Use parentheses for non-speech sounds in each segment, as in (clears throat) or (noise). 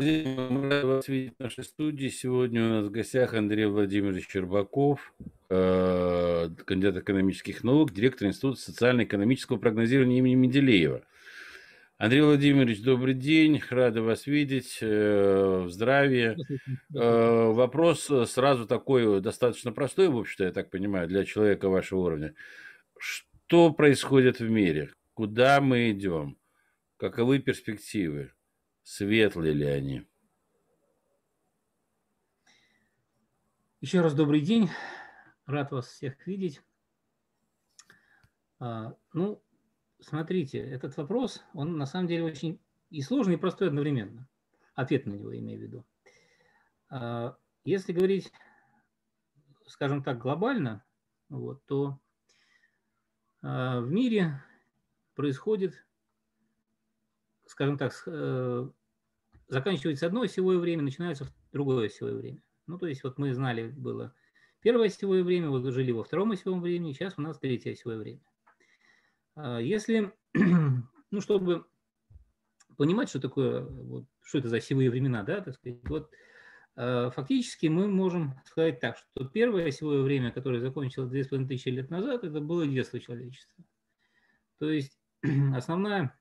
Мы рады вас видеть в нашей студии. Сегодня у нас в гостях Андрей Владимирович Щербаков, э, кандидат экономических наук, директор Института социально-экономического прогнозирования имени Менделеева. Андрей Владимирович, добрый день, рада вас видеть, э, в здравии. Э, вопрос сразу такой, достаточно простой, в общем-то, я так понимаю, для человека вашего уровня. Что происходит в мире? Куда мы идем? Каковы перспективы? Светлые ли они? Еще раз добрый день. Рад вас всех видеть. А, ну, смотрите, этот вопрос, он на самом деле очень и сложный, и простой одновременно. Ответ на него имею в виду. А, если говорить, скажем так, глобально, вот, то а, в мире происходит скажем так, э, заканчивается одно осевое время, начинается другое осевое время. Ну, то есть вот мы знали, было первое осевое время, вот жили во втором осевом времени, сейчас у нас третье осевое время. А если, (clears throat) ну, чтобы понимать, что такое, вот, что это за осевые времена, да, так сказать, вот э, фактически мы можем сказать так, что первое осевое время, которое закончилось 2500 лет назад, это было детство человечества. То есть (clears throat) основная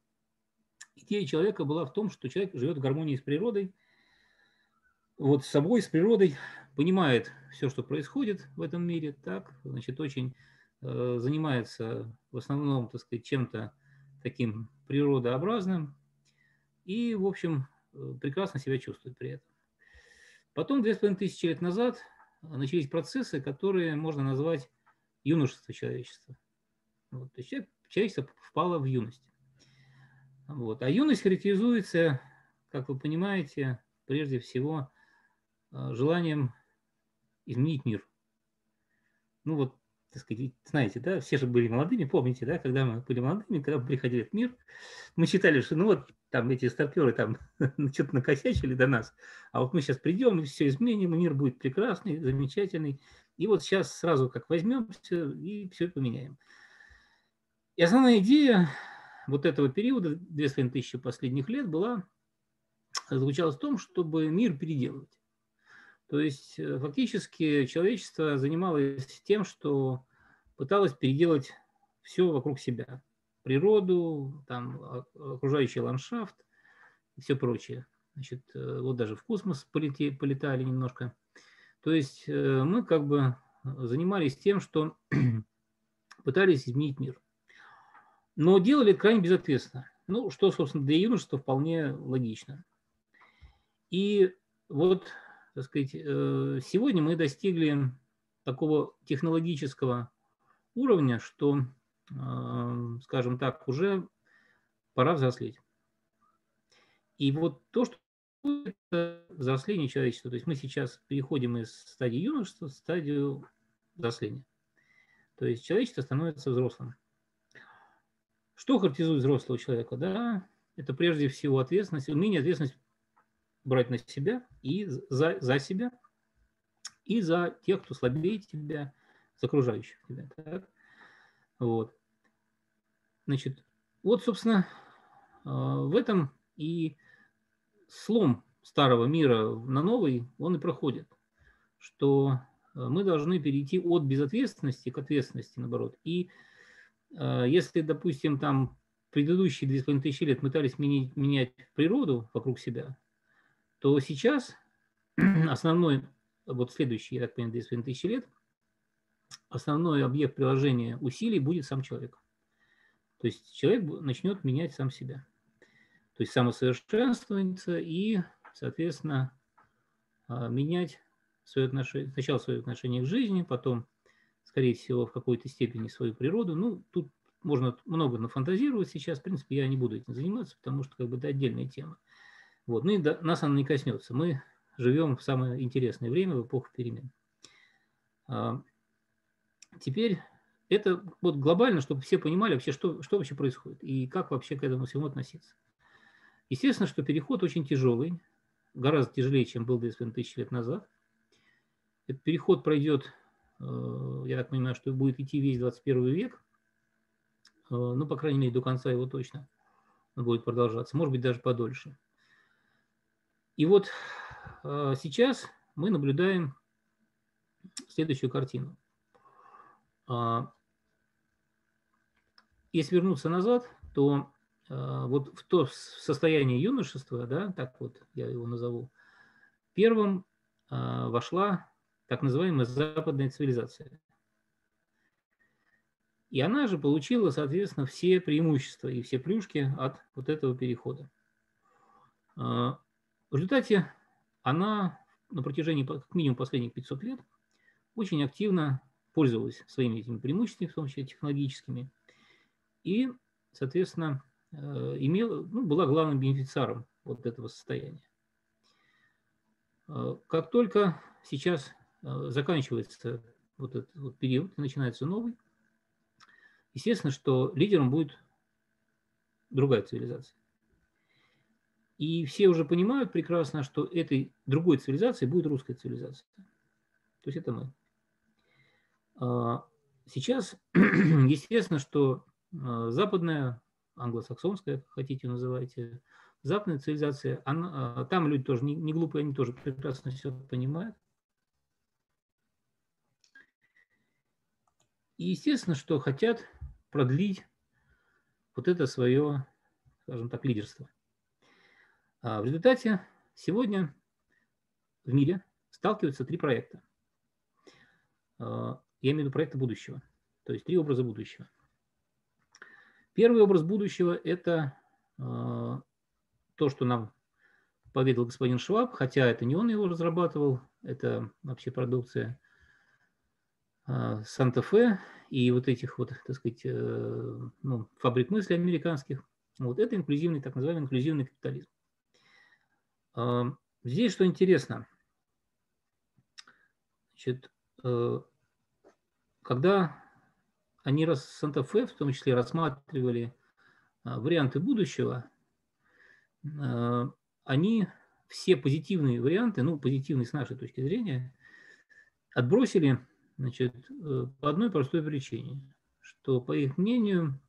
идея человека была в том, что человек живет в гармонии с природой, вот с собой, с природой, понимает все, что происходит в этом мире, так, значит, очень э, занимается в основном, так сказать, чем-то таким природообразным и, в общем, э, прекрасно себя чувствует при этом. Потом, две с половиной тысячи лет назад, начались процессы, которые можно назвать юношество человечества. Вот, то есть человечество впало в юность. Вот. А юность характеризуется, как вы понимаете, прежде всего э, желанием изменить мир. Ну вот, так сказать, знаете, да, все же были молодыми, помните, да, когда мы были молодыми, когда мы приходили в мир, мы считали, что ну вот там эти старперы там (laughs) что-то накосячили до нас, а вот мы сейчас придем и все изменим, мир будет прекрасный, замечательный, и вот сейчас сразу как возьмем все и все поменяем. И основная идея вот этого периода, две с тысячи последних лет, была, заключалась в том, чтобы мир переделывать. То есть э, фактически человечество занималось тем, что пыталось переделать все вокруг себя. Природу, там, окружающий ландшафт и все прочее. Значит, э, вот даже в космос полети, полетали немножко. То есть э, мы как бы занимались тем, что (clears throat) пытались изменить мир но делали крайне безответственно. Ну, что, собственно, для юношества вполне логично. И вот, так сказать, э, сегодня мы достигли такого технологического уровня, что, э, скажем так, уже пора взрослеть. И вот то, что это взросление человечества, то есть мы сейчас переходим из стадии юношества в стадию взросления. То есть человечество становится взрослым. Что характеризует взрослого человека? Да, это прежде всего ответственность, умение ответственность брать на себя и за, за себя, и за тех, кто слабее тебя, за окружающих тебя. Так? Вот. Значит, вот, собственно, а, в этом и слом старого мира на новый, он и проходит, что а, мы должны перейти от безответственности к ответственности, наоборот, и Э, если, допустим, там предыдущие 2500 лет пытались менять, менять природу вокруг себя, то сейчас (clears throat) основной, вот следующий, я так понимаю, 2500 лет, основной объект приложения усилий будет сам человек. То есть человек начнет менять сам себя. То есть самосовершенствоваться и, соответственно, э, менять свое отношение, сначала свое отношение к жизни, потом скорее всего, в какой-то степени свою природу. Ну, тут можно много нафантазировать сейчас. В принципе, я не буду этим заниматься, потому что как бы это отдельная тема. Вот. Ну и до, нас она не коснется. Мы живем в самое интересное время, в эпоху перемен. А, теперь это вот глобально, чтобы все понимали вообще, что, что вообще происходит и как вообще к этому всему относиться. Естественно, что переход очень тяжелый, гораздо тяжелее, чем был 25 тысяч лет назад. Этот переход пройдет я так понимаю, что будет идти весь 21 век, э, ну, по крайней мере, до конца его точно будет продолжаться, может быть, даже подольше. И вот э, сейчас мы наблюдаем следующую картину. Если вернуться назад, то вот в то состояние юношества, да, так вот я его назову, первым вошла так называемая западная цивилизация. И она же получила, соответственно, все преимущества и все плюшки от вот этого перехода. В результате она на протяжении как минимум последних 500 лет очень активно пользовалась своими этими преимуществами, в том числе технологическими, и, соответственно, э, имела, ну, была главным бенефициаром вот этого состояния. Э, как только сейчас заканчивается вот этот вот период, начинается новый, естественно, что лидером будет другая цивилизация. И все уже понимают прекрасно, что этой другой цивилизацией будет русская цивилизация. То есть это мы. А, сейчас, (clears throat) естественно, что а, западная, англосаксонская, хотите называйте, западная цивилизация, она, а, там люди тоже не, не глупые, они тоже прекрасно все понимают. И естественно, что хотят продлить вот это свое, скажем так, лидерство. А в результате сегодня в мире сталкиваются три проекта. А, я имею в виду проекты будущего, то есть три образа будущего. Первый образ будущего – это а, то, что нам поведал господин Шваб, хотя это не он его разрабатывал, это вообще продукция Санта-Фе и вот этих вот, так сказать, э, ну, фабрик мысли американских. Вот это инклюзивный, так называемый инклюзивный капитализм. Здесь что интересно. Значит, э, когда они с Санта-Фе в том числе рассматривали а, варианты будущего, а, они все позитивные варианты, ну, позитивные с нашей точки зрения, отбросили значит, э, по одной простой причине, что, по их мнению,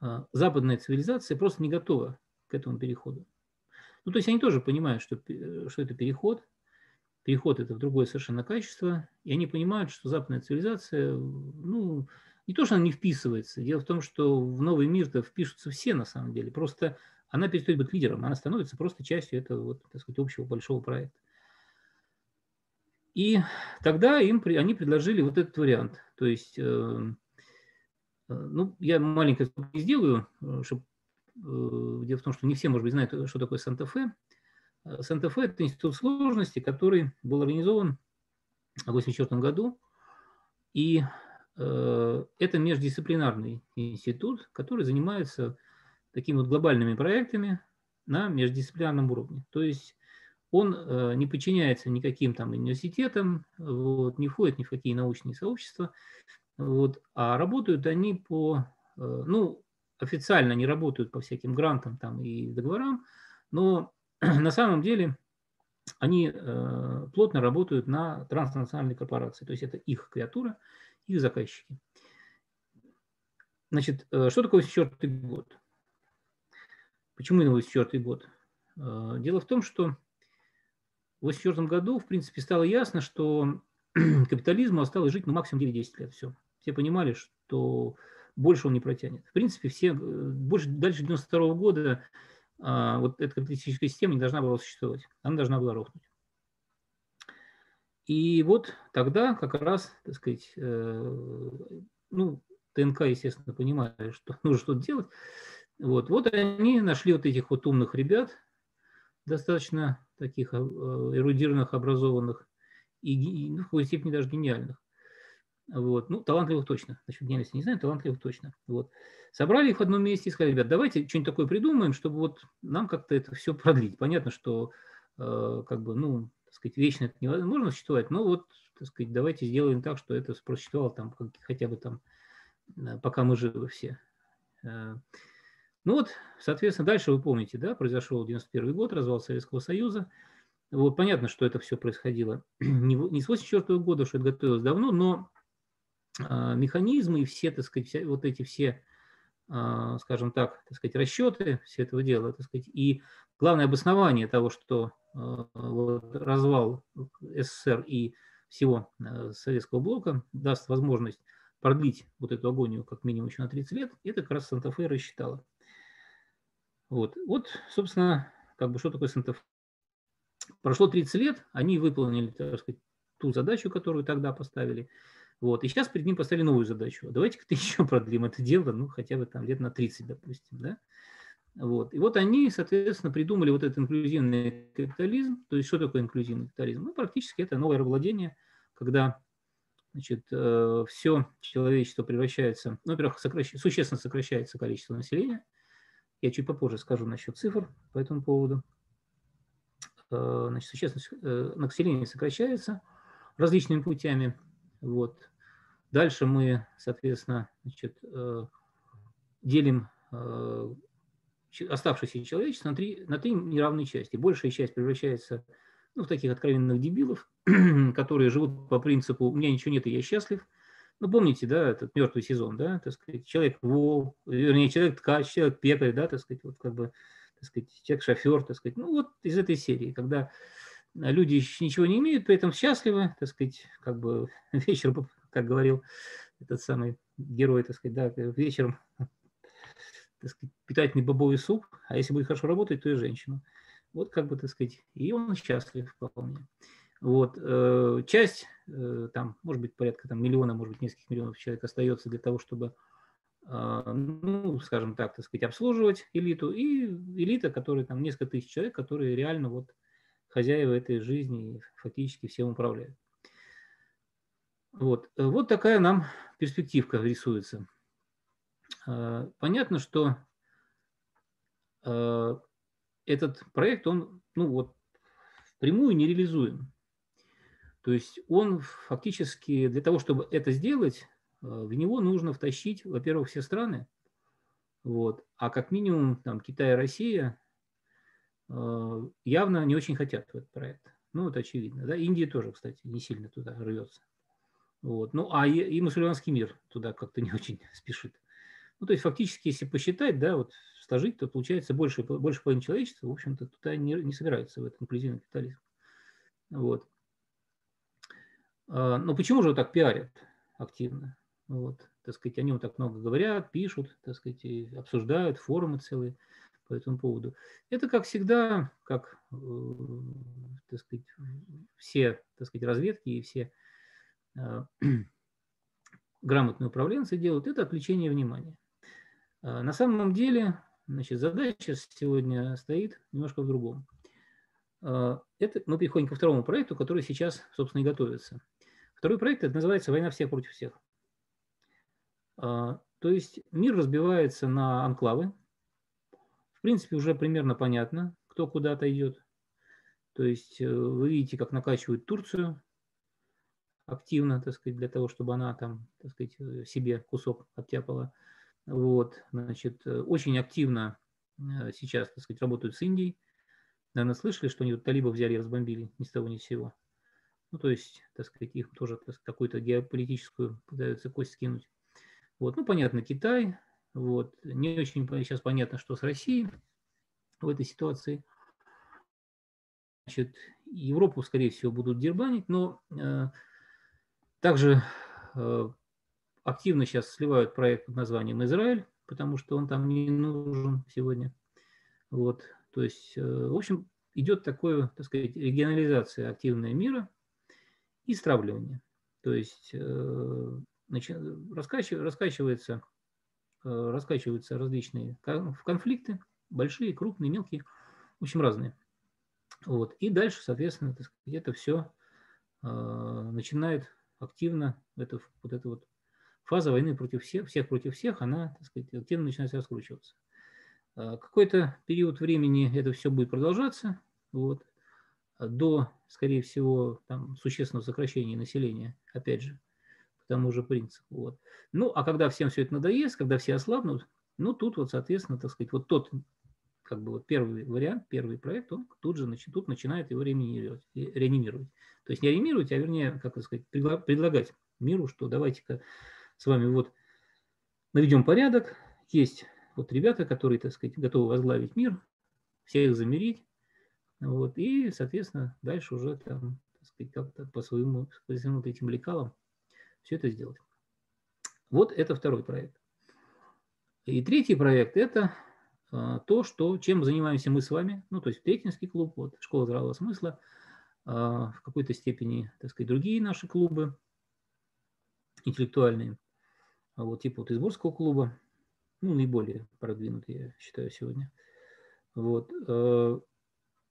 а, западная цивилизация просто не готова к этому переходу. Ну, то есть они тоже понимают, что, что это переход, переход это в другое совершенно качество, и они понимают, что западная цивилизация, ну, не то, что она не вписывается, дело в том, что в новый мир-то впишутся все на самом деле, просто она перестает быть лидером, она становится просто частью этого, вот, так сказать, общего большого проекта. И тогда им, они предложили вот этот вариант. То есть, э, э, ну, я маленько сделаю, э, чтобы дело в том, что не все, может быть, знают, что такое Санта-Фе. Санта-Фе – это институт сложности, который был организован в 1984 году. И это междисциплинарный институт, который занимается такими вот глобальными проектами на междисциплинарном уровне. То есть он не подчиняется никаким там университетам, вот, не входит ни в какие научные сообщества, вот, а работают они по, ну, официально не работают по всяким грантам там и договорам, но (clears throat) на самом деле они э, плотно работают на транснациональной корпорации, то есть это их креатура, их заказчики. Значит, э, что такое 84 год? Почему именно 84 год? Э, дело в том, что в 84 году, в принципе, стало ясно, что (clears throat) капитализму осталось жить ну, максимум 9-10 лет. Все. Все понимали, что больше он не протянет. В принципе, все, э, больше, дальше 92 года а, вот эта капиталистическая система не должна была существовать. Она должна была рухнуть. И вот тогда как раз, так сказать, э, ну, ТНК, естественно, понимали, что (laughs) нужно что-то делать. Вот, вот они нашли вот этих вот умных ребят, достаточно таких э, эрудированных, образованных и, ну, в какой-то степени даже гениальных. Вот. Ну, талантливых точно. Насчет гениальности не знаю, талантливых точно. Вот. Собрали их в одном месте и сказали, ребят, давайте что-нибудь такое придумаем, чтобы вот нам как-то это все продлить. Понятно, что э, как бы, ну, так сказать, вечно это невозможно существовать, но вот, так сказать, давайте сделаем так, что это просуществовало там хотя бы там, э, пока мы живы все. Э, ну вот, соответственно, дальше вы помните, да, произошел 91 год, развал Советского Союза. Вот понятно, что это все происходило (clears throat) не, не с 84 года, что это готовилось давно, но а, механизмы и все, так сказать, вот эти все скажем так, так сказать, расчеты все этого дела, так сказать, и главное обоснование того, что вот, развал СССР и всего советского блока даст возможность продлить вот эту агонию как минимум еще на 30 лет, это как раз Санта-Фе рассчитала. Вот. вот, собственно, как бы что такое Санта-Фе. Прошло 30 лет, они выполнили, так сказать, ту задачу, которую тогда поставили. Вот. И сейчас перед ним поставили новую задачу. Давайте-ка (laughs) еще продлим это дело, ну, хотя бы там лет на 30, допустим, да. Вот. И вот они, соответственно, придумали вот этот инклюзивный капитализм. То есть что такое инклюзивный капитализм? Ну, практически это новое рабовладение, когда значит, э, все человечество превращается, ну, во-первых, сокращ... существенно сокращается количество населения. Я чуть попозже скажу насчет цифр по этому поводу. Э, значит, существенно э, население сокращается различными путями. Вот. Дальше мы, соответственно, значит, делим оставшееся человечество на три, на три неравные части. Большая часть превращается ну, в таких откровенных дебилов, (clears throat) которые живут по принципу «у меня ничего нет, и я счастлив». Ну, помните, да, этот мертвый сезон, да, так сказать, человек вол, вернее, человек ткач, человек пекарь, да, так сказать, вот как бы, так сказать, человек шофер, так сказать, ну, вот из этой серии, когда люди ничего не имеют, при этом счастливы, так сказать, как бы (laughs) вечером, как говорил этот самый герой, так сказать, да, вечером, так сказать, питательный бобовый суп, а если будет хорошо работать, то и женщину. Вот как бы, так сказать, и он счастлив вполне. Вот, э, часть, э, там, может быть, порядка там, миллиона, может быть, нескольких миллионов человек остается для того, чтобы, э, ну, скажем так, так сказать, обслуживать элиту, и элита, которая там несколько тысяч человек, которые реально вот хозяева этой жизни и фактически всем управляют. Вот, вот такая нам перспективка рисуется. Понятно, что этот проект, он, ну вот, прямую не реализуем. То есть он фактически для того, чтобы это сделать, э, в него нужно втащить, во-первых, все страны, вот, а как минимум там Китай и Россия э, явно не очень хотят в этот проект. Ну, это очевидно. Да? Индия тоже, кстати, не сильно туда рвется. Вот. Ну, а и, и мусульманский мир туда как-то не (laughs) очень спешит. Ну, то есть фактически, если посчитать, да, вот сложить, то получается больше, больше половины человечества, в общем-то, туда не, не собирается в этот инклюзивный капитализм. Вот. А, но почему же вот так пиарят активно? Вот, так сказать, они вот так много говорят, пишут, так сказать, обсуждают, форумы целые по этому поводу. Это, как всегда, как, э, так сказать, все, так сказать, разведки и все э, (clears throat) грамотные управленцы делают, это отвлечение внимания. А, на самом деле Значит, задача сегодня стоит немножко в другом. А, это мы переходим ко второму проекту, который сейчас, собственно, и готовится. Второй проект называется «Война всех против всех». А, то есть мир разбивается на анклавы. В принципе, уже примерно понятно, кто куда-то идет. То есть э, вы видите, как накачивают Турцию активно, так сказать, для того, чтобы она там, так сказать, э, себе кусок оттяпала. Вот, значит, э, очень активно сейчас, так сказать, работают с Индией. Наверное, слышали, что они тут талибов взяли и разбомбили ни с того ни с сего. Ну, то есть, так сказать, их тоже какую-то геополитическую пытаются кость скинуть. Вот, ну, понятно, Китай. Вот, не очень сейчас понятно, что с Россией в этой ситуации. Значит, Европу, скорее всего, будут дербанить, но э, также э, активно сейчас сливают проект под названием «Израиль», потому что он там не нужен сегодня. Вот, то есть, э, в общем, идет такое, так сказать, регионализация активная мира и стравливание. То есть э, раскачивается, э, раскачиваются различные конфликты, большие, крупные, мелкие, в общем, разные. Вот. И дальше, соответственно, сказать, это все начинает активно, это, вот это вот фаза войны против всех, всех против всех, она, так сказать, активно начинает раскручиваться. Какой-то период времени это все будет продолжаться, вот, до, скорее всего, там, существенного сокращения населения, опять же, по тому же принципу. Вот. Ну, а когда всем все это надоест, когда все ослабнут, ну, тут вот, соответственно, так сказать, вот тот, как бы вот первый вариант, первый проект, он тут же значит, тут начинает его реанимировать, реанимировать. То есть не реанимировать, а вернее, как сказать, предлагать миру, что давайте-ка с вами вот наведем порядок есть вот ребята, которые, так сказать, готовы возглавить мир, всех замерить, вот, и, соответственно, дальше уже там, так сказать, как-то по своему, по своим вот этим лекалам все это сделать. Вот это второй проект. И третий проект – это а, то, что, чем занимаемся мы с вами, ну, то есть Третинский клуб, вот, школа здравого смысла, а, в какой-то степени, так сказать, другие наши клубы интеллектуальные, вот, типа вот Изборского клуба, ну, наиболее продвинутый, я считаю, сегодня. Вот.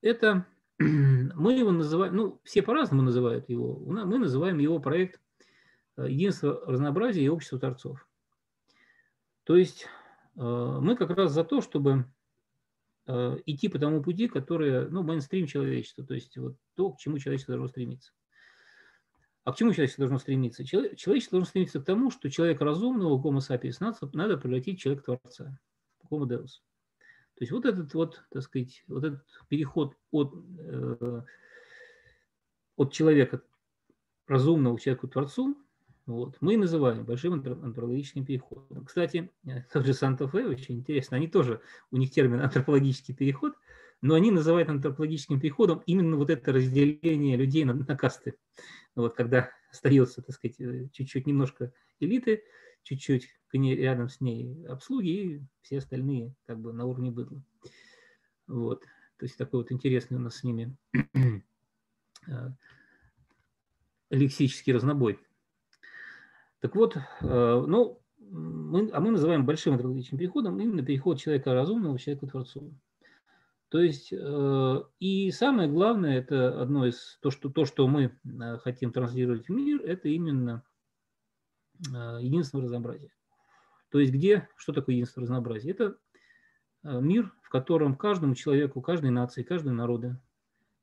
Э, это (clears throat) мы его называем, ну, все по-разному называют его. Мы называем его проект э, «Единство разнообразия и общество торцов». То есть э, мы как раз за то, чтобы идти по тому пути, который, ну, мейнстрим человечества, то есть вот то, к чему человечество должно стремиться. А к чему человечество должно стремиться? Человечество должно стремиться к тому, что человек разумного, гомо sapiens, надо, превратить в человека-творца, homo deus. То есть вот этот вот, так сказать, вот этот переход от, э, от человека разумного к человеку-творцу, вот, мы называем большим антропологическим переходом. Кстати, тот же Санта-Фе, очень интересно, они тоже, у них термин антропологический переход, но они называют антропологическим переходом именно вот это разделение людей на, на касты. Вот когда остается, так сказать, э, чуть-чуть немножко элиты, чуть-чуть рядом с ней обслуги, и все остальные как бы на уровне быдла. Вот. То есть такой вот интересный у нас с ними э, (clears throat) лексический разнобой. Так вот, э, ну, мы, а мы называем большим антропологическим переходом именно переход человека разумного к человеку творцу. То есть, э, и самое главное, это одно из, то, что, то, что мы хотим транслировать в мир, это именно э, единство разнообразия. То есть, где, что такое единство разнообразия? Это мир, в котором каждому человеку, каждой нации, каждому народу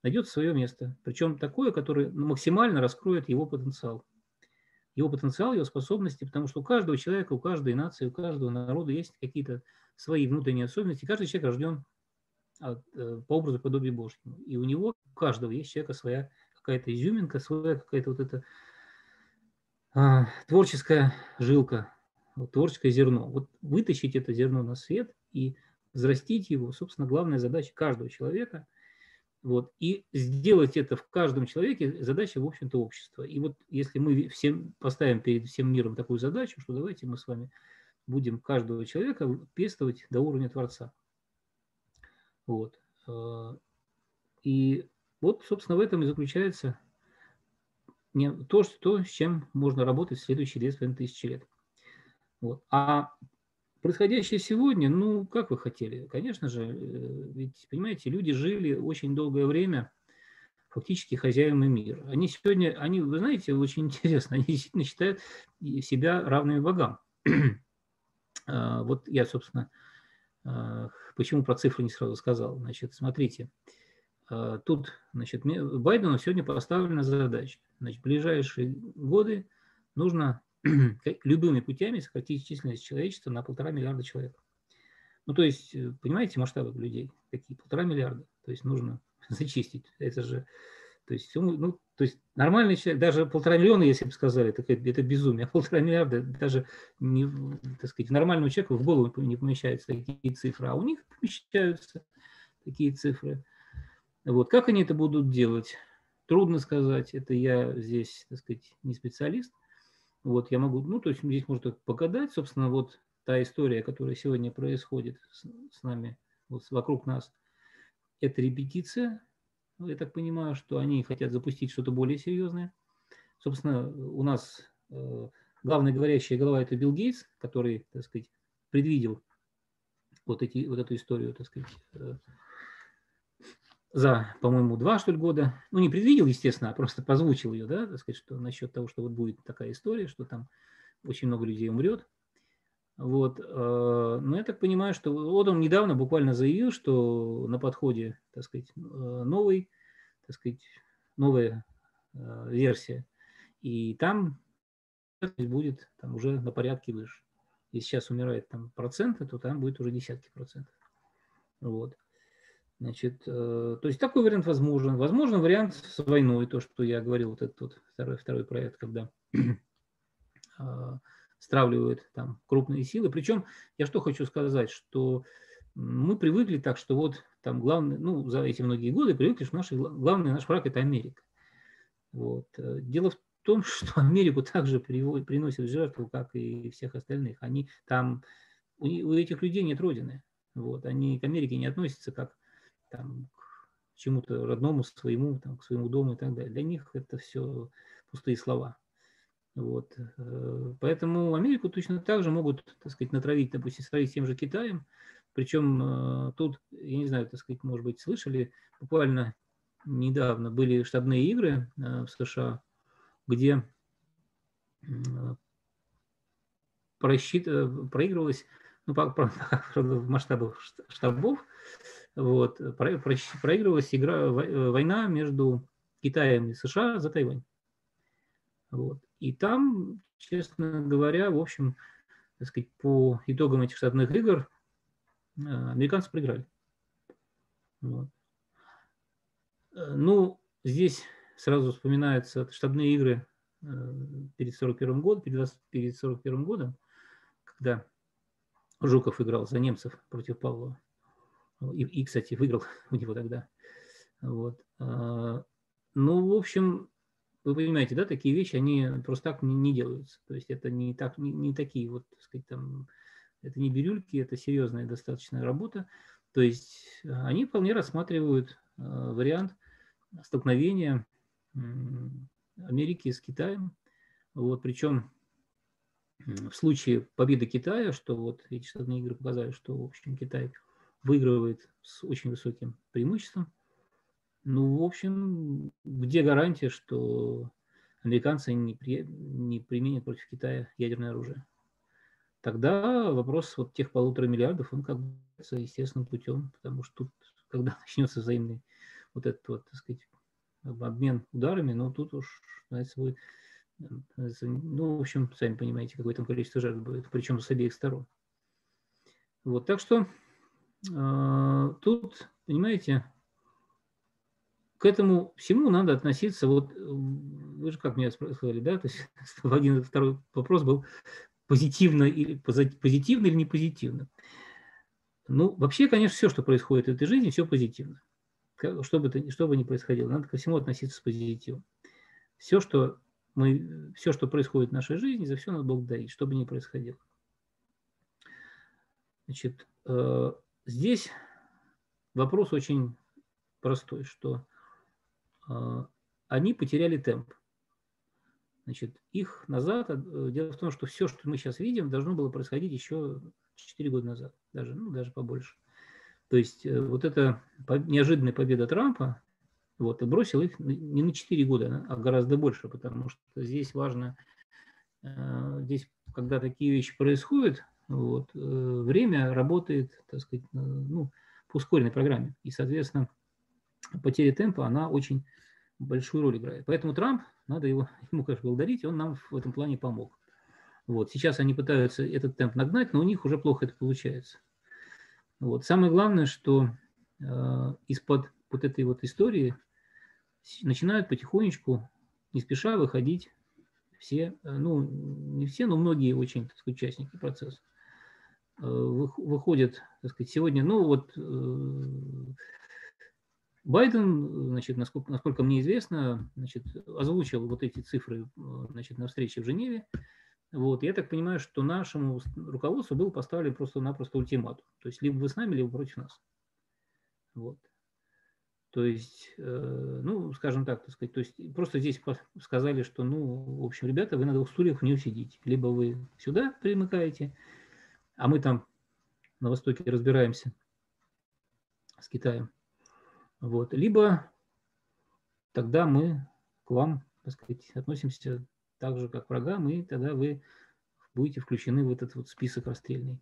найдет свое место. Причем такое, которое максимально раскроет его потенциал. Его потенциал, его способности, потому что у каждого человека, у каждой нации, у каждого народа есть какие-то свои внутренние особенности. Каждый человек рожден Э, по образу подобию Божьему. И у него, у каждого есть человека своя какая-то изюминка, своя какая-то вот эта а, творческая жилка, творческое зерно. Вот вытащить это зерно на свет и взрастить его, собственно, главная задача каждого человека. Вот, и сделать это в каждом человеке задача, в общем-то, общества. И вот если мы всем поставим перед всем миром такую задачу, что давайте мы с вами будем каждого человека пестовать до уровня Творца. Вот. Э, и вот, собственно, в этом и заключается то, что, с чем можно работать в следующие 2500 лет. Вот. А происходящее сегодня, ну, как вы хотели? Конечно же, э, ведь, понимаете, люди жили очень долгое время фактически хозяевами мира. Они сегодня, они, вы знаете, очень (laughs) интересно, они действительно считают себя равными богам. (clears throat) А, вот я, собственно, а, почему про цифры не сразу сказал? Значит, смотрите, тут, значит, Байдену сегодня поставлена задача. Значит, в ближайшие годы нужно (clears throat) любыми путями сократить численность человечества на полтора миллиарда человек. Ну, то есть, э, понимаете, масштабы людей такие, полтора миллиарда. То есть нужно (laughs) зачистить. Это же то есть, ну, то есть нормальный человек, даже полтора миллиона, если бы сказали, это, это безумие, а (laughs) полтора миллиарда даже не, так сказать, нормальному человеку в голову не помещаются такие цифры, а у них помещаются такие цифры. Вот. Как они это будут делать? Трудно сказать, это я здесь, так сказать, не специалист. Вот я могу, ну, то есть здесь можно погадать, собственно, вот та история, которая сегодня происходит с, с нами, вот вокруг нас, это репетиция, ну, я так понимаю, что они хотят запустить что-то более серьезное. Собственно, у нас э, главная говорящая голова – это Билл Гейтс, который, так сказать, предвидел вот, эти, вот эту историю, так сказать, э, за, по-моему, два, что ли, года. Ну, не предвидел, естественно, а просто позвучил ее, да, так сказать, что насчет того, что вот будет такая история, что там очень много людей умрет. Вот. Э, но я так понимаю, что вот он недавно буквально заявил, что на подходе, так сказать, э, новый, так сказать, новая э, версия. И там будет там уже на порядке выше. Если сейчас умирает там проценты, то там будет уже десятки процентов. Вот. Значит, то есть такой вариант возможен. Возможен вариант с войной, то, что я говорил, вот этот вот второй, второй проект, когда (clears throat) стравливают там крупные силы. Причем я что хочу сказать, что мы привыкли так, что вот там главный, ну, за эти многие годы привыкли, что наш, главный наш враг – это Америка. Вот. Э, дело в том, (laughs) что Америку также приводит, приносят жертву, как и всех остальных. Они там, у, у этих людей нет родины. Вот. Они к Америке не относятся как там, к чему-то родному, своему, там, к своему дому и так далее. Для них это все пустые слова. Вот. Э, поэтому Америку точно так же могут, так сказать, натравить, допустим, с тем же Китаем. Причем э, тут, я не знаю, так сказать, может быть, слышали, буквально недавно были штабные игры э, в США, где просчит, проигрывалось, ну, в (laughs) масштабах штабов, вот, проигрывалась игра, война между Китаем и США за Тайвань. Вот. И там, честно говоря, в общем, так сказать, по итогам этих штатных игр э, американцы проиграли. Вот. Э, ну, здесь сразу вспоминаются штабные игры э, перед 41 годом, перед 41 годом, когда Жуков играл за немцев против Павлова. И, и кстати, выиграл (laughs) у него тогда. Вот. Ну, в общем, вы понимаете, да, такие вещи, они просто так не, не делаются. То есть это не, так, не, не такие вот, так сказать, там, это не бирюльки, это серьезная достаточно работа. То есть они вполне рассматривают э, вариант столкновения Америки с Китаем. Вот, причем в случае победы Китая, что вот эти штатные игры показали, что, в общем, Китай выигрывает с очень высоким преимуществом, ну, в общем, где гарантия, что американцы не, при, не применят против Китая ядерное оружие? Тогда вопрос вот тех полутора миллиардов, он как бы естественным путем, потому что тут, когда (laughs) начнется взаимный вот этот вот, так сказать, обмен ударами, ну, тут уж, знаете, будет, ну, в общем, сами понимаете, какое там количество жертв будет, причем с обеих сторон. Вот, так что э, тут, понимаете, к этому всему надо относиться, вот вы же как мне сказали, да, то есть (laughs) один второй вопрос был позитивно или позитивно или не позитивно. Ну, вообще, конечно, все, что происходит в этой жизни, все позитивно. Что бы, то, что бы ни происходило, надо ко всему относиться с позитивом. Все, что мы, все, что происходит в нашей жизни, за все надо благодарить, что бы ни происходило. Значит, э, здесь вопрос очень простой, что а, они потеряли темп. Значит, их назад, э, дело в том, что все, что мы сейчас видим, должно было происходить еще 4 года назад, даже, ну, даже побольше. То есть э, вот эта неожиданная победа Трампа, вот, и бросил их не на 4 года, а гораздо больше, потому что здесь важно, э, здесь, когда такие вещи происходят, вот, время работает, так сказать, ну, по ускоренной программе. И, соответственно, потеря темпа, она очень большую роль играет. Поэтому Трамп, надо его, (laughs) ему, конечно, благодарить, он нам в этом плане помог. Вот. Сейчас они пытаются этот темп нагнать, но у них уже плохо это получается. Вот. Самое главное, что э, из-под вот этой вот истории начинают потихонечку, не спеша выходить все, э, ну, не все, но многие очень, так сказать, участники процесса. Э, выходят, так сказать, сегодня, ну, вот э, Байден, значит, насколько, насколько мне известно, значит, озвучил вот эти цифры значит, на встрече в Женеве. Вот, я так понимаю, что нашему руководству был поставлен просто-напросто ультиматум. То есть либо вы с нами, либо против нас. Вот. То есть, э, ну, скажем так, так сказать, то есть просто здесь сказали, что, ну, в общем, ребята, вы на двух стульях не усидите. Либо вы сюда примыкаете, а мы там на Востоке разбираемся с Китаем, вот. Либо тогда мы к вам, так сказать, относимся так же, как к врагам, и тогда вы будете включены в этот вот список расстрельный.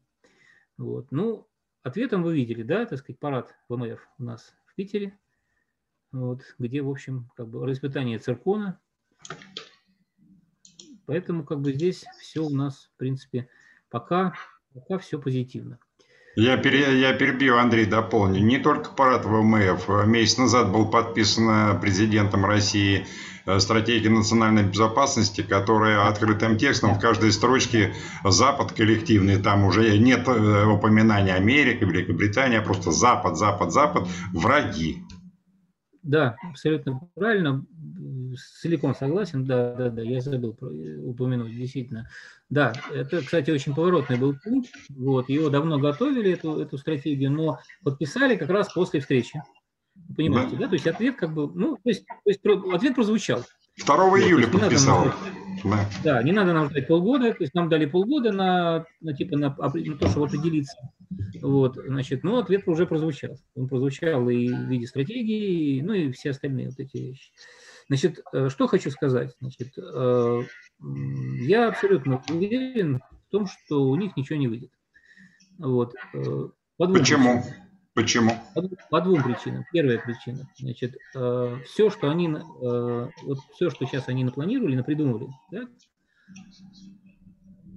Вот. Ну, ответом вы видели, да, так сказать, парад ВМФ у нас в Питере, вот, где, в общем, как бы распитание циркона. Поэтому как бы здесь все у нас, в принципе, пока, пока все позитивно. Я, пере, я перебью, Андрей, дополню. Не только парад ВМФ. Месяц назад был подписан президентом России э, стратегия национальной безопасности, которая открытым текстом в каждой строчке Запад коллективный, там уже нет э, упоминания Америки, Великобритания, а просто Запад, Запад, Запад, враги. Да, абсолютно правильно целиком согласен, да, да, да, я забыл упомянуть, действительно. Да, это, кстати, очень поворотный был путь, вот, его давно готовили, эту, эту стратегию, но подписали как раз после встречи. Понимаете, да? да? То есть ответ как бы, ну, то есть, то есть ответ прозвучал. 2 вот, июля подписал. Да. да, не надо нам ждать полгода, то есть нам дали полгода на, на типа на, на то, чтобы определиться. Вот, значит, ну, ответ уже прозвучал. Он прозвучал и в виде стратегии, ну и все остальные вот эти вещи. Значит, э, что хочу сказать. Значит, э, я абсолютно уверен в том, что у них ничего не выйдет. Вот. Э, по двум Почему? Причинам. Почему? По, по двум причинам. Первая причина. Значит, все, что они, вот все, что сейчас они напланировали, напридумывали,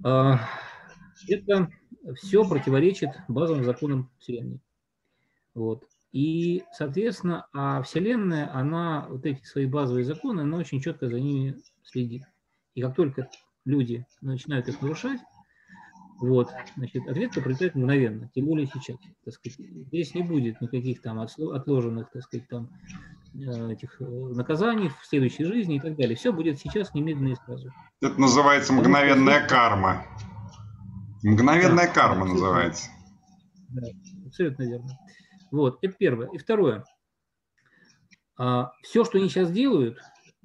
да, это все противоречит базовым законам Вселенной. Вот. И, соответственно, а Вселенная, она, вот эти свои базовые законы, она очень четко за ними следит. И как только люди начинают их нарушать, вот, значит, ответка прилетает мгновенно, тем более сейчас. Так сказать. Здесь не будет никаких там отложенных, так сказать, там, э, этих э, наказаний в следующей жизни и так далее. Все будет сейчас немедленно и сразу. Это называется мгновенная Потому, карма. Мгновенная да, карма абсолютно, называется. Да, абсолютно верно. Вот, это первое. И второе. А, все, что они сейчас делают,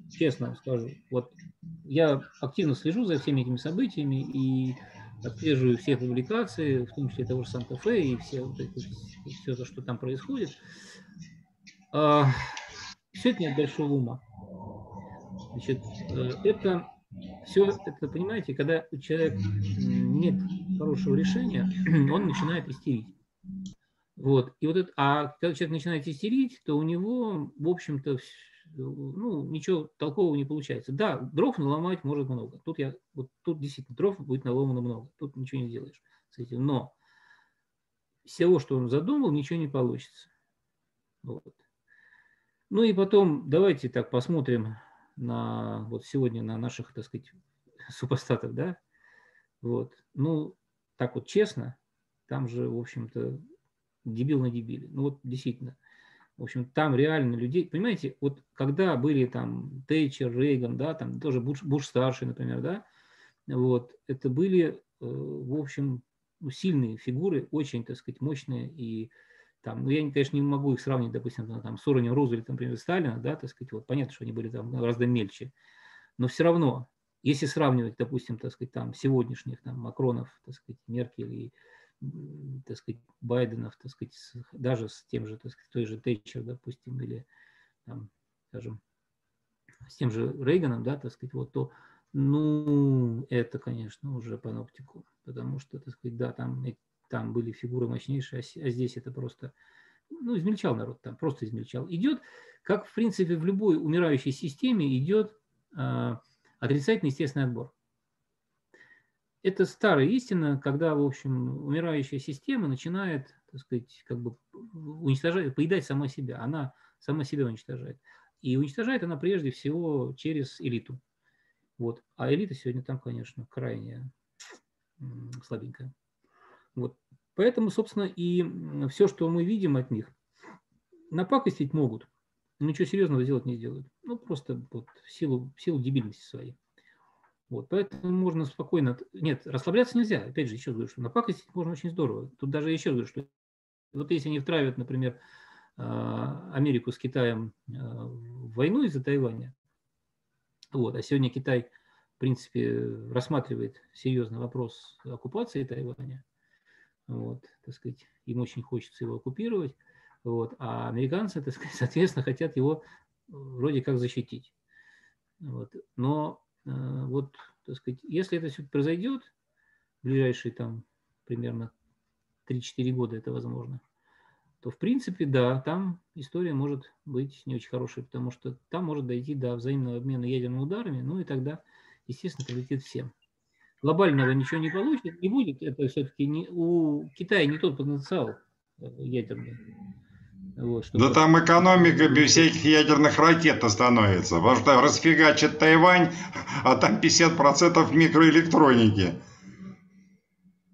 честно скажу, вот я активно слежу за всеми этими событиями и отслеживаю все публикации, в том числе того же Санта-Фе и все, вот это, все то, что там происходит. А, все это нет большого ума. Значит, э, это все это, понимаете, когда у человека нет хорошего решения, (clears throat) он начинает истерить. Вот. И вот это, а когда человек начинает истерить, то у него, в общем-то, ну, ничего толкового не получается. Да, дров наломать может много. Тут я, вот тут действительно дров будет наломано много. Тут ничего не сделаешь с этим. Но всего, что он задумал, ничего не получится. Вот. Ну и потом давайте так посмотрим на вот сегодня на наших, так сказать, (laughs) супостатов, да. Вот. Ну, так вот честно, там же, в общем-то, дебил на дебиле. Ну вот действительно. В общем, там реально людей, понимаете, вот когда были там Тейчер, Рейган, да, там тоже Буш, Буш старший, например, да, вот, это были, э, в общем, ну, сильные фигуры, очень, так сказать, мощные и там, ну, я, конечно, не могу их сравнить, допустим, там, с уровнем Рузвельта, например, Сталина, да, так сказать, вот, понятно, что они были там гораздо мельче, но все равно, если сравнивать, допустим, так сказать, там, сегодняшних, там, Макронов, так сказать, Меркель и так сказать, Байденов, так сказать, даже с тем же, так сказать, той же Тэтчер, допустим, или, там, скажем, с тем же Рейганом, да, так сказать, вот, то, ну, это, конечно, уже паноптику, потому что, так сказать, да, там, там были фигуры мощнейшие, а, а здесь это просто, ну, измельчал народ там, просто измельчал. Идет, как, в принципе, в любой умирающей системе идет э, отрицательный естественный отбор это старая истина, когда, в общем, умирающая система начинает, так сказать, как бы уничтожать, поедать сама себя. Она сама себя уничтожает. И уничтожает она прежде всего через элиту. Вот. А элита сегодня там, конечно, крайне слабенькая. Вот. Поэтому, собственно, и все, что мы видим от них, напакостить могут, ничего серьезного сделать не сделают. Ну, просто вот в силу, в силу дебильности своей. Вот, поэтому можно спокойно... Нет, расслабляться нельзя. Опять же, еще говорю, что напакостить можно очень здорово. Тут даже еще говорю, что вот если они втравят, например, а, Америку с Китаем а, в войну из-за Тайваня, вот, а сегодня Китай, в принципе, рассматривает серьезный вопрос оккупации Тайваня, вот, так сказать, им очень хочется его оккупировать, вот, а американцы, так сказать, (laughs) соответственно, хотят его вроде как защитить. Вот. Но Э, вот, так сказать, если это все произойдет, в ближайшие там примерно 3-4 года это возможно, то в принципе, да, там история может быть не очень хорошей, потому что там может дойти до взаимного обмена ядерными ударами, ну и тогда, естественно, прилетит всем. глобального ничего не получит, не будет. Это все-таки не, у Китая не тот потенциал э, ядерный. Вот, чтобы... Да там экономика без всяких ядерных ракет остановится, потому что расфигачит Тайвань, (laughs) а там 50% микроэлектроники.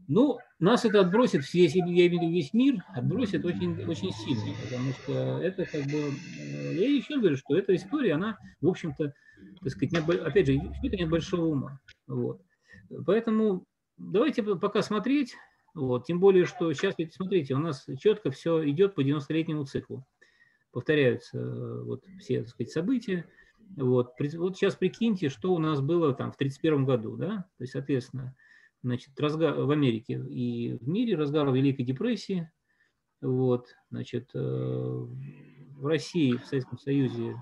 Ну, нас это отбросит, если я имею в виду весь мир, отбросит очень, очень сильно, потому что это как бы, э, я еще говорю, что эта история, она, в общем-то, так сказать, нет, опять же, это нет большого ума. Вот. Поэтому давайте пока смотреть, вот, тем более, что сейчас, ведь смотрите, у нас четко все идет по 90-летнему циклу. Повторяются э, вот все, так сказать, события. Вот. вот сейчас прикиньте, что у нас было там в 1931 году, да, то есть, соответственно, значит, разгар, в Америке и в мире разгар Великой депрессии, вот, значит, э, в России, в Советском Союзе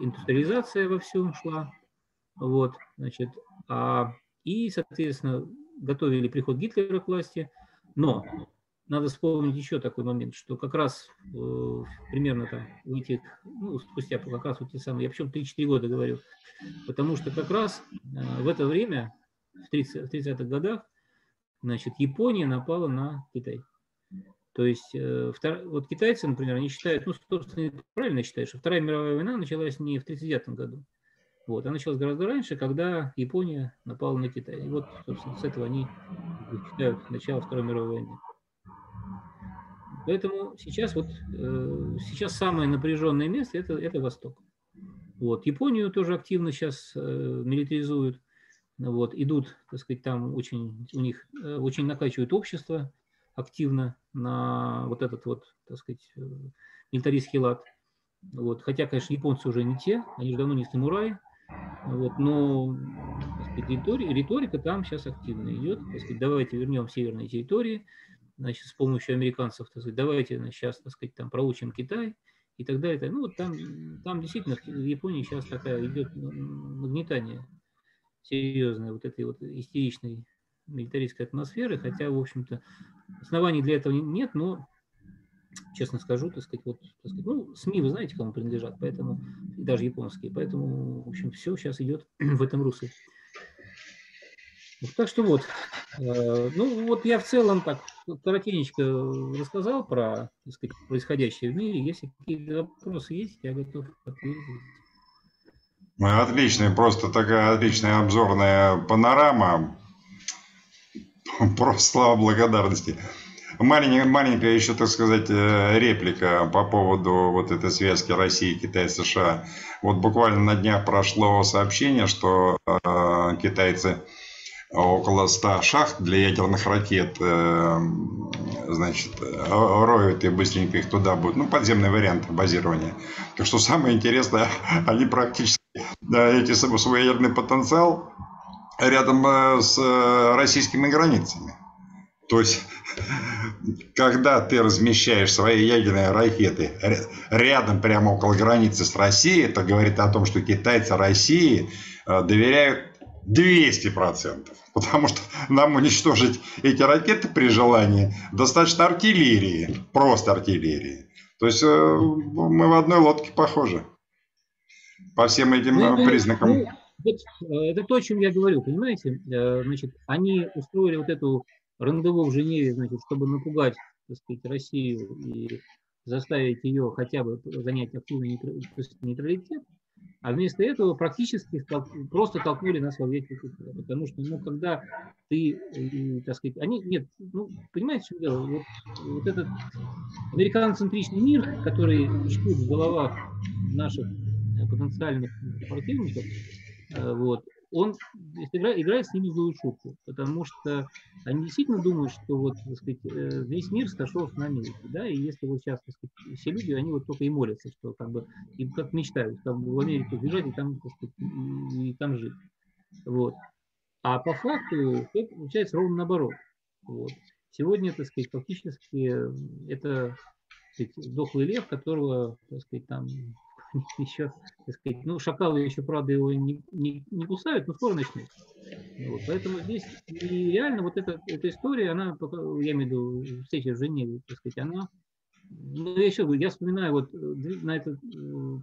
индустриализация во всем шла, вот, значит, а, и, соответственно, готовили приход Гитлера к власти, но надо вспомнить еще такой момент, что как раз э, примерно там в этих, ну, спустя как раз вот те самые, я причем 3-4 года говорю, потому что как раз э, в это время в 30, в 30-х годах, значит, Япония напала на Китай. То есть, э, втор... вот китайцы, например, они считают, ну, собственно, правильно считают, что Вторая мировая война началась не в 1939 году. Вот, она началась гораздо раньше, когда Япония напала на Китай. И вот, собственно, с этого они считают начало Второй мировой войны. Поэтому сейчас вот э, сейчас самое напряженное место это, это Восток. Вот. Японию тоже активно сейчас э, милитаризуют. Вот, идут, так сказать, там очень, у них э, очень накачивают общество активно на вот этот вот, так сказать, милитаристский лад. Вот. Хотя, конечно, японцы уже не те, они же давно не самураи. Вот, но сказать, риторика, там сейчас активно идет. Так сказать, давайте вернем северные территории, значит, с помощью американцев, так сказать, давайте значит, сейчас, так сказать, там проучим Китай и так далее. Ну, вот там, там действительно в Японии сейчас такая идет нагнетание серьезной вот этой вот истеричной милитаристской атмосферы, хотя, в общем-то, оснований для этого нет, но, честно скажу, так сказать, вот, так сказать, ну, СМИ, вы знаете, кому принадлежат, поэтому, и даже японские, поэтому, в общем, все сейчас идет в этом русле. Так что вот, э, ну вот я в целом так коротенечко рассказал про так сказать, происходящее в мире. Если какие-то вопросы есть, я готов ответить. Отличная, просто такая отличная обзорная панорама. (laughs) Просто слова благодарности. Маленькая, маленькая еще, так сказать, э, реплика по поводу вот этой связки России, Китая, США. Вот буквально на днях прошло сообщение, что э, китайцы около 100 шахт для ядерных ракет, э, значит, роют и быстренько их туда будут, ну, подземный вариант базирования. Так что самое интересное, (laughs) они практически да, эти свой ядерный потенциал рядом э, с э, российскими границами. То есть, (laughs) когда ты размещаешь свои ядерные ракеты рядом, прямо около границы с Россией, это говорит о том, что китайцы России доверяют 200%. Потому что нам уничтожить эти ракеты при желании достаточно артиллерии, просто артиллерии. То есть э, мы в одной лодке похожи по всем этим ну, э, признакам. Ну, э, это то, о чем я говорю, понимаете? Значит, они устроили вот эту рандеву в Женеве, значит, чтобы напугать, так сказать, Россию и заставить ее хотя бы занять активный нейтралитет. А вместо этого практически просто толкнули нас во веки Потому что, ну, когда ты, э, так сказать, они, нет, ну, понимаете, что дело? Вот, вот этот американоцентричный мир, который чтут в головах наших потенциальных противников, э, вот, он играет, с ними злую шутку, потому что они действительно думают, что вот, так сказать, э, весь мир сошел с нами, да, и если вот сейчас, так сказать, все люди, они вот только и молятся, что как бы, им как мечтают, там в Америку бежать и там, так сказать, и, там жить, вот. А по факту получается ровно наоборот, вот. Сегодня, так сказать, фактически это так сказать, дохлый лев, которого, так сказать, там еще, так сказать, ну, шакалы еще, правда, его не, не, не кусают, но скоро начнут. Вот, поэтому здесь и реально вот эта, эта история, она, я имею в виду встреча в Женеве, так сказать, она, ну, я еще говорю, я вспоминаю вот на этот,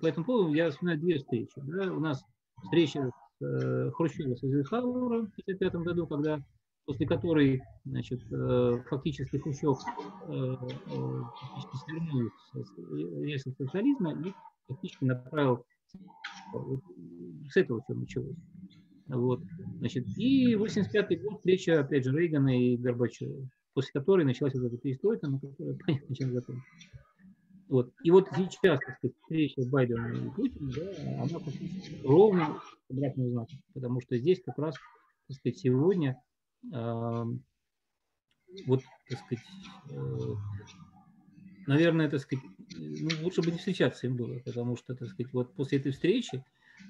по этому поводу, я вспоминаю две встречи. Да? У нас встреча э, Хрущева с Эйзенхауэра в 1955 году, когда после которой значит, э, фактически Хрущев э, свернул с социализма и фактически направил с этого все началось. Вот. Значит, и 85 год встреча, опять же, Рейгана и Горбачева, после которой началась вот эта перестройка, на которой (laughs) понятно, чем закончилась. Вот. И вот сейчас, так сказать, встреча Байдена и Путина, да, она ровно обратный знак, потому что здесь как раз, так сказать, сегодня э, вот, так сказать, э, наверное, так сказать, ну, лучше бы не встречаться им было, потому что, так сказать, вот после этой встречи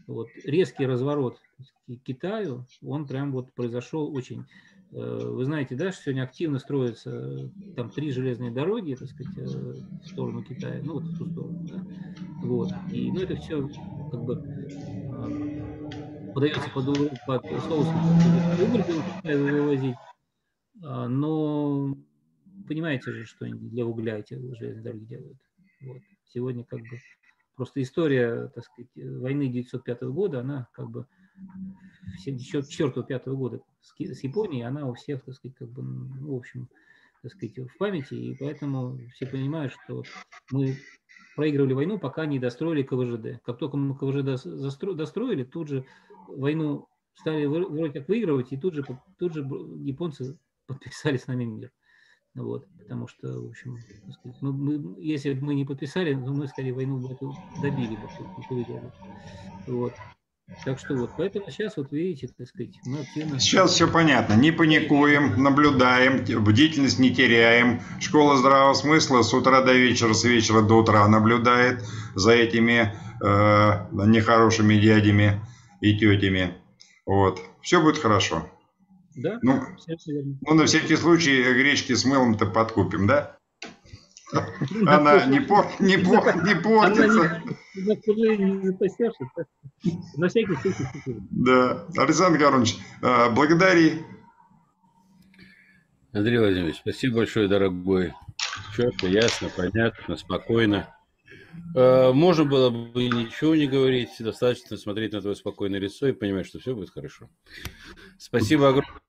вот резкий разворот к Китаю, он прям вот произошел очень. Э, вы знаете, да, что сегодня активно строятся э, там три железные дороги, так сказать, э, в сторону Китая, ну вот в ту сторону, да? вот. И ну это все как бы подается под, под соусом уголь вывозить, а, но понимаете же, что для угля эти железные дороги делают. Вот. Сегодня как бы Просто история, так сказать, войны 1905 года, она как бы еще 4 года с Японией, она у всех, так сказать, как бы, ну, в общем, так сказать, в памяти, и поэтому все понимают, что мы проигрывали войну, пока не достроили КВЖД. Как только мы КВЖД достроили, тут же войну стали вроде как выигрывать, и тут же, тут же японцы подписали с нами мир. Вот, потому что, в общем, сказать, мы, мы, если бы мы не подписали, то мы, скорее, войну бы эту добили бы. Вот. Так что вот, поэтому сейчас, вот видите, так сказать, мы активно... Сейчас все понятно. Не паникуем, наблюдаем, бдительность не теряем. Школа здравого смысла с утра до вечера, с вечера до утра наблюдает за этими э, нехорошими дядями и тетями. Вот. Все будет хорошо. Да, ну, ну, на всякий случай гречки с мылом-то подкупим, да? Она не, пор, не, пор, не портится. На всякий случай. Да. Александр Горович, а, благодари. Андрей Владимирович, спасибо большое, дорогой. Четко, ясно, понятно, спокойно. А, можно было бы ничего не говорить, достаточно смотреть на твое спокойное лицо и понимать, что все будет хорошо. Спасибо огромное.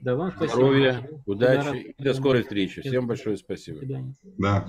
Да, вам спасибо. Здоровья, удачи и до скорой встречи. Всем большое спасибо. Да.